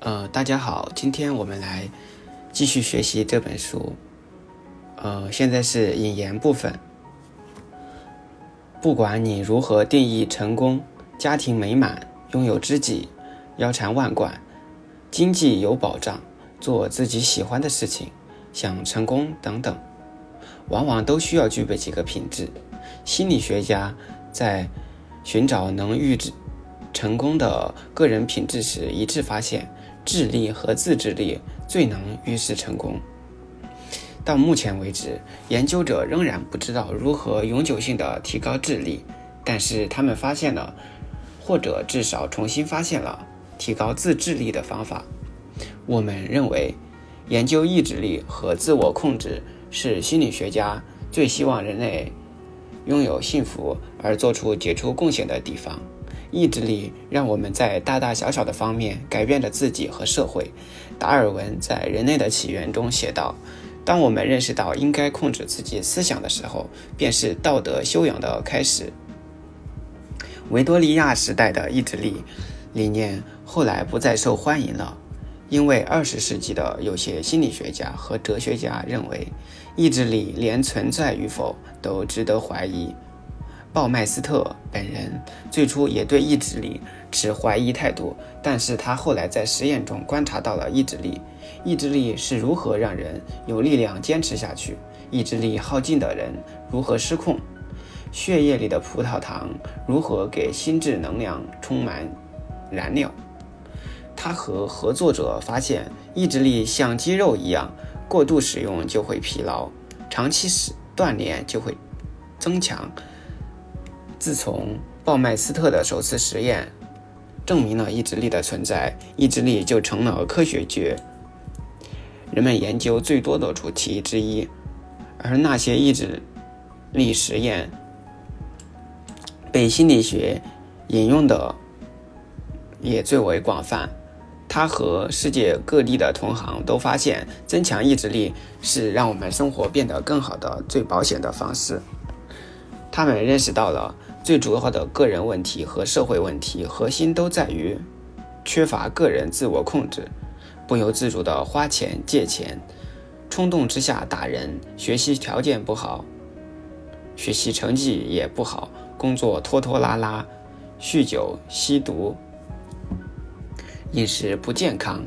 呃，大家好，今天我们来继续学习这本书。呃，现在是引言部分。不管你如何定义成功，家庭美满，拥有知己，腰缠万贯，经济有保障，做自己喜欢的事情，想成功等等，往往都需要具备几个品质。心理学家在寻找能预知成功的个人品质时，一致发现。智力和自制力最能预示成功。到目前为止，研究者仍然不知道如何永久性的提高智力，但是他们发现了，或者至少重新发现了提高自制力的方法。我们认为，研究意志力和自我控制是心理学家最希望人类拥有幸福而做出杰出贡献的地方。意志力让我们在大大小小的方面改变了自己和社会。达尔文在《人类的起源》中写道：“当我们认识到应该控制自己思想的时候，便是道德修养的开始。”维多利亚时代的意志力理念后来不再受欢迎了，因为二十世纪的有些心理学家和哲学家认为，意志力连存在与否都值得怀疑。鲍麦斯特本人最初也对意志力持怀疑态度，但是他后来在实验中观察到了意志力，意志力是如何让人有力量坚持下去，意志力耗尽的人如何失控，血液里的葡萄糖如何给心智能量充满燃料。他和合作者发现，意志力像肌肉一样，过度使用就会疲劳，长期使锻炼就会增强。自从鲍麦斯特的首次实验证明了意志力的存在，意志力就成了科学界人们研究最多的主题之一。而那些意志力实验被心理学引用的也最为广泛。他和世界各地的同行都发现，增强意志力是让我们生活变得更好的最保险的方式。他们认识到了。最主要的个人问题和社会问题核心都在于缺乏个人自我控制，不由自主的花钱借钱，冲动之下打人，学习条件不好，学习成绩也不好，工作拖拖拉拉，酗酒吸毒，饮食不健康，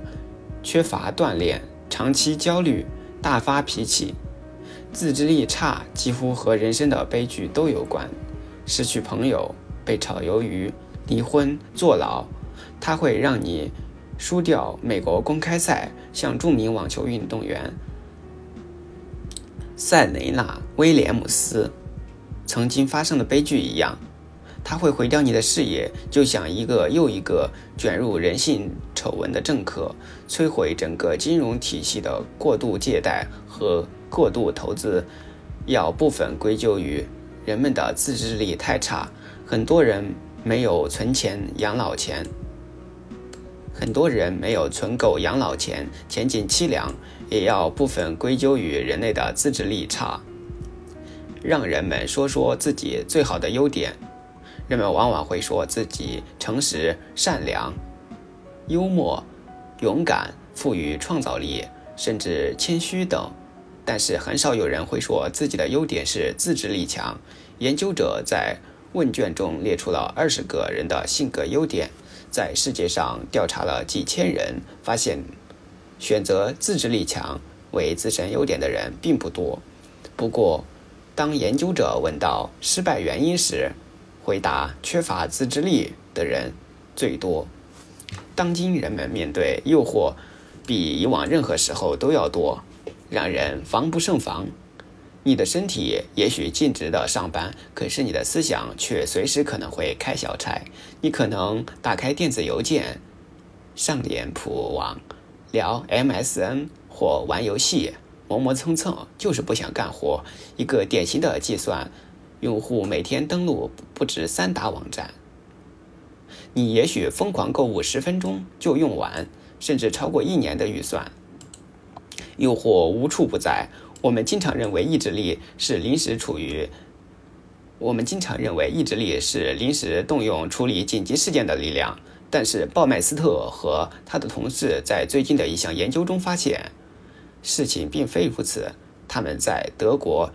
缺乏锻炼，长期焦虑，大发脾气，自制力差，几乎和人生的悲剧都有关。失去朋友，被炒鱿鱼，离婚，坐牢，它会让你输掉美国公开赛，像著名网球运动员塞雷娜·威廉姆斯曾经发生的悲剧一样。它会毁掉你的事业，就像一个又一个卷入人性丑闻的政客，摧毁整个金融体系的过度借贷和过度投资，要部分归咎于。人们的自制力太差，很多人没有存钱养老钱，很多人没有存够养老钱，前景凄凉，也要部分归咎于人类的自制力差。让人们说说自己最好的优点，人们往往会说自己诚实、善良、幽默、勇敢、富于创造力，甚至谦虚等。但是很少有人会说自己的优点是自制力强。研究者在问卷中列出了二十个人的性格优点，在世界上调查了几千人，发现选择自制力强为自身优点的人并不多。不过，当研究者问到失败原因时，回答缺乏自制力的人最多。当今人们面对诱惑比以往任何时候都要多。让人防不胜防。你的身体也许尽职的上班，可是你的思想却随时可能会开小差。你可能打开电子邮件，上脸谱网，聊 MSN 或玩游戏，磨磨蹭蹭，就是不想干活。一个典型的计算用户每天登录不止三达网站。你也许疯狂购物十分钟就用完，甚至超过一年的预算。诱惑无处不在。我们经常认为意志力是临时处于，我们经常认为意志力是临时动用处理紧急事件的力量，但是鲍麦斯特和他的同事在最近的一项研究中发现，事情并非如此。他们在德国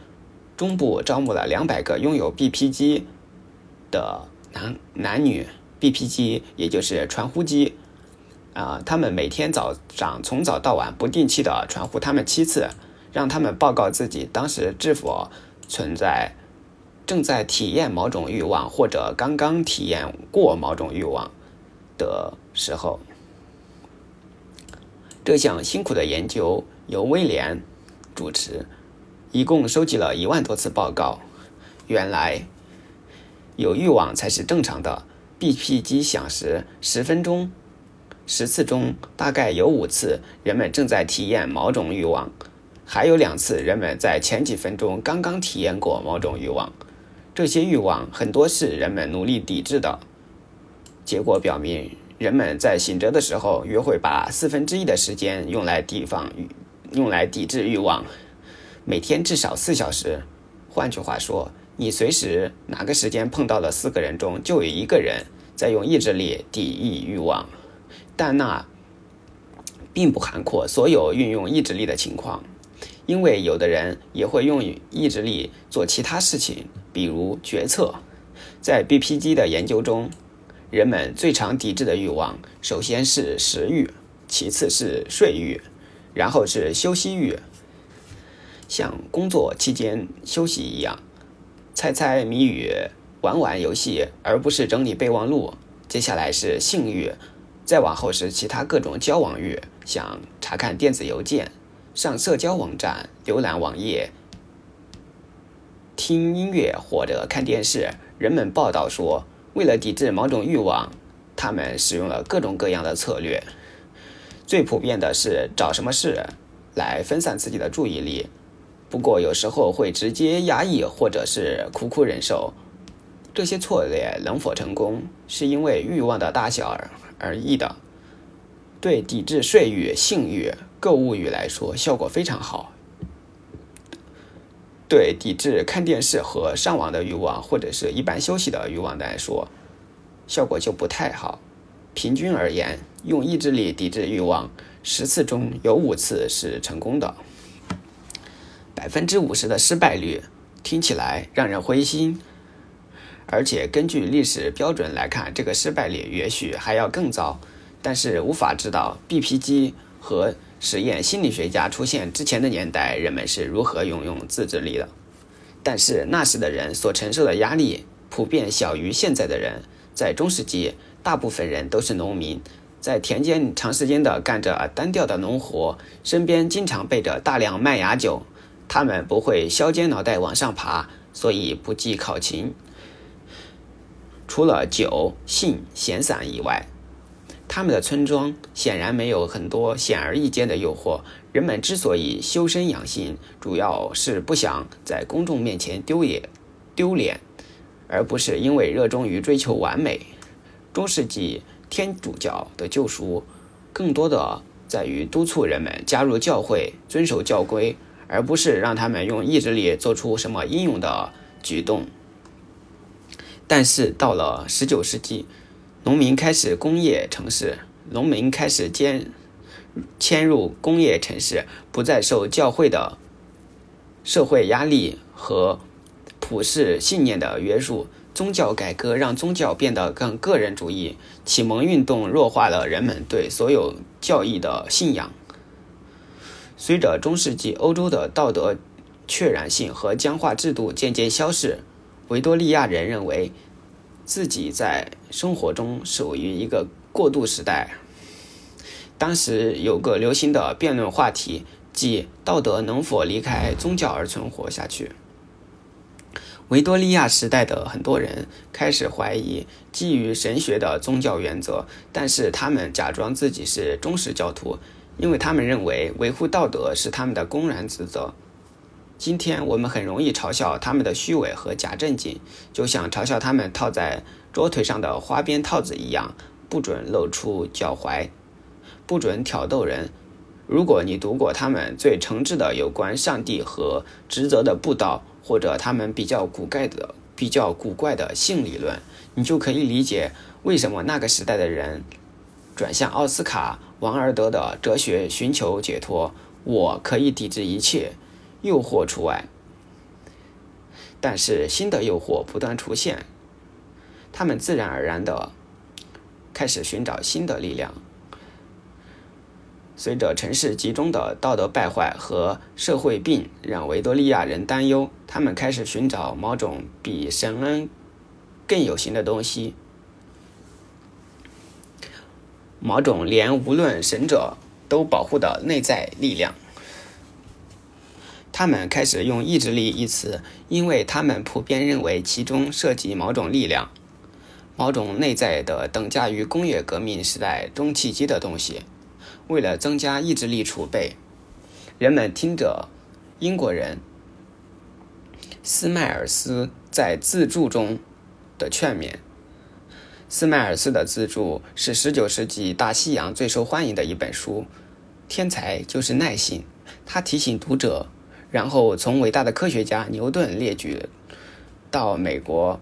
中部招募了两百个拥有 BP 机的男男女，BP 机也就是传呼机。啊，他们每天早上从早到晚不定期的传呼他们七次，让他们报告自己当时是否存在正在体验某种欲望或者刚刚体验过某种欲望的时候。这项辛苦的研究由威廉主持，一共收集了一万多次报告。原来，有欲望才是正常的。BP 机响时，十分钟。十次中，大概有五次人们正在体验某种欲望，还有两次人们在前几分钟刚刚体验过某种欲望。这些欲望很多是人们努力抵制的。结果表明，人们在醒着的时候约会把四分之一的时间用来提防用来抵制欲望，每天至少四小时。换句话说，你随时哪个时间碰到了四个人中就有一个人在用意志力抵御欲望。但那并不涵括所有运用意志力的情况，因为有的人也会用意志力做其他事情，比如决策。在 BP 机的研究中，人们最常抵制的欲望，首先是食欲，其次是睡欲，然后是休息欲，像工作期间休息一样，猜猜谜语、玩玩游戏，而不是整理备忘录。接下来是性欲。再往后是其他各种交往欲，想查看电子邮件、上社交网站、浏览网页、听音乐或者看电视。人们报道说，为了抵制某种欲望，他们使用了各种各样的策略。最普遍的是找什么事来分散自己的注意力，不过有时候会直接压抑或者是苦苦忍受。这些策略能否成功，是因为欲望的大小而。而异的，对抵制睡欲、性欲、购物欲来说，效果非常好；对抵制看电视和上网的欲望，或者是一般休息的欲望来说，效果就不太好。平均而言，用意志力抵制欲望，十次中有五次是成功的。百分之五十的失败率听起来让人灰心。而且根据历史标准来看，这个失败率也许还要更糟。但是无法知道 BP 机和实验心理学家出现之前的年代，人们是如何运用自制力的。但是那时的人所承受的压力普遍小于现在的人。在中世纪，大部分人都是农民，在田间长时间地干着单调的农活，身边经常备着大量麦芽酒。他们不会削尖脑袋往上爬，所以不计考勤。除了酒、性、闲散以外，他们的村庄显然没有很多显而易见的诱惑。人们之所以修身养性，主要是不想在公众面前丢脸，丢脸，而不是因为热衷于追求完美。中世纪天主教的救赎，更多的在于督促人们加入教会、遵守教规，而不是让他们用意志力做出什么英勇的举动。但是到了十九世纪，农民开始工业城市，农民开始迁迁入工业城市，不再受教会的社会压力和普世信念的约束。宗教改革让宗教变得更个人主义，启蒙运动弱化了人们对所有教义的信仰。随着中世纪欧洲的道德确然性和僵化制度渐渐消逝。维多利亚人认为自己在生活中属于一个过渡时代。当时有个流行的辩论话题，即道德能否离开宗教而存活下去。维多利亚时代的很多人开始怀疑基于神学的宗教原则，但是他们假装自己是忠实教徒，因为他们认为维护道德是他们的公然职责。今天我们很容易嘲笑他们的虚伪和假正经，就像嘲笑他们套在桌腿上的花边套子一样，不准露出脚踝，不准挑逗人。如果你读过他们最诚挚的有关上帝和职责的布道，或者他们比较古怪的比较古怪的性理论，你就可以理解为什么那个时代的人转向奥斯卡·王尔德的哲学寻求解脱。我可以抵制一切，诱惑除外。但是新的诱惑不断出现，他们自然而然的开始寻找新的力量。随着城市集中的道德败坏和社会病让维多利亚人担忧，他们开始寻找某种比神恩更有形的东西，某种连无论神者都保护的内在力量。他们开始用“意志力”一词，因为他们普遍认为其中涉及某种力量，某种内在的等价于工业革命时代中契机的东西。为了增加意志力储备，人们听着英国人斯迈尔斯在自著中的劝勉。斯迈尔斯的自著是19世纪大西洋最受欢迎的一本书。天才就是耐心，他提醒读者，然后从伟大的科学家牛顿列举到美国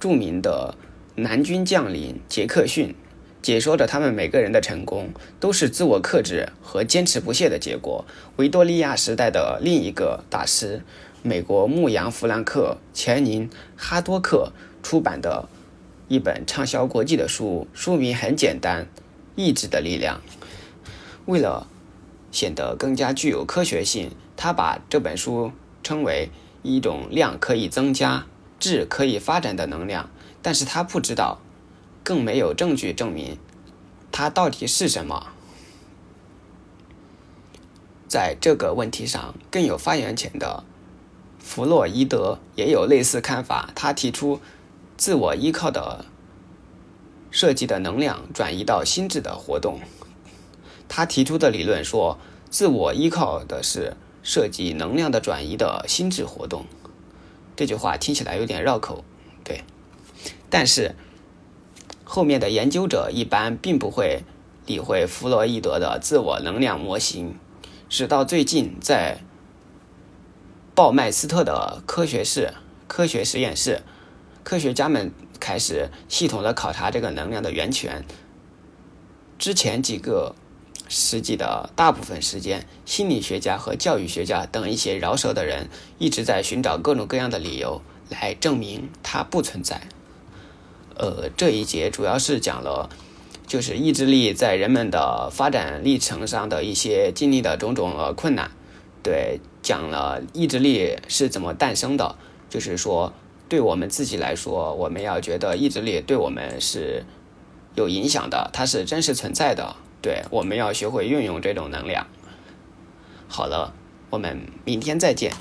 著名的南军将领杰克逊。解说着他们每个人的成功都是自我克制和坚持不懈的结果。维多利亚时代的另一个大师，美国牧羊弗兰克·钱宁·哈多克出版的一本畅销国际的书，书名很简单，《意志的力量》。为了显得更加具有科学性，他把这本书称为一种量可以增加、质可以发展的能量，但是他不知道。更没有证据证明它到底是什么。在这个问题上，更有发言权的弗洛伊德也有类似看法。他提出，自我依靠的设计的能量转移到心智的活动。他提出的理论说，自我依靠的是涉及能量的转移的心智活动。这句话听起来有点绕口，对，但是。后面的研究者一般并不会理会弗洛伊德的自我能量模型，直到最近，在鲍麦斯特的科学室、科学实验室，科学家们开始系统的考察这个能量的源泉。之前几个世纪的大部分时间，心理学家和教育学家等一些饶舌的人一直在寻找各种各样的理由来证明它不存在。呃，这一节主要是讲了，就是意志力在人们的发展历程上的一些经历的种种呃困难，对，讲了意志力是怎么诞生的，就是说，对我们自己来说，我们要觉得意志力对我们是有影响的，它是真实存在的，对，我们要学会运用这种能量。好了，我们明天再见。